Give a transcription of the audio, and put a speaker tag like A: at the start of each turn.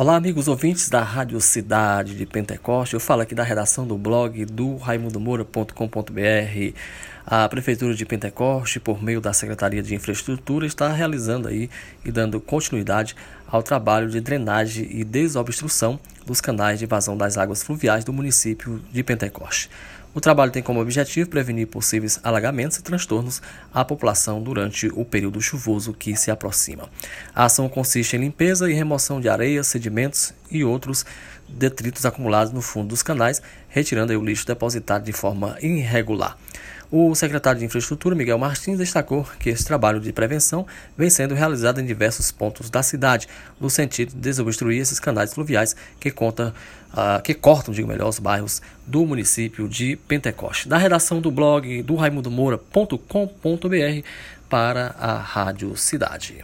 A: Olá, amigos ouvintes da Rádio Cidade de Pentecoste. Eu falo aqui da redação do blog do raimundomoura.com.br. A Prefeitura de Pentecoste, por meio da Secretaria de Infraestrutura, está realizando aí e dando continuidade ao trabalho de drenagem e desobstrução dos canais de vazão das águas fluviais do município de Pentecoste. O trabalho tem como objetivo prevenir possíveis alagamentos e transtornos à população durante o período chuvoso que se aproxima. A ação consiste em limpeza e remoção de areia, sedimentos e outros detritos acumulados no fundo dos canais, retirando o lixo depositado de forma irregular. O secretário de Infraestrutura, Miguel Martins, destacou que esse trabalho de prevenção vem sendo realizado em diversos pontos da cidade, no sentido de desobstruir esses canais fluviais que, conta, uh, que cortam, digo melhor, os bairros do município de Pentecoste. Da redação do blog do raimundomoura.com.br para a Rádio Cidade.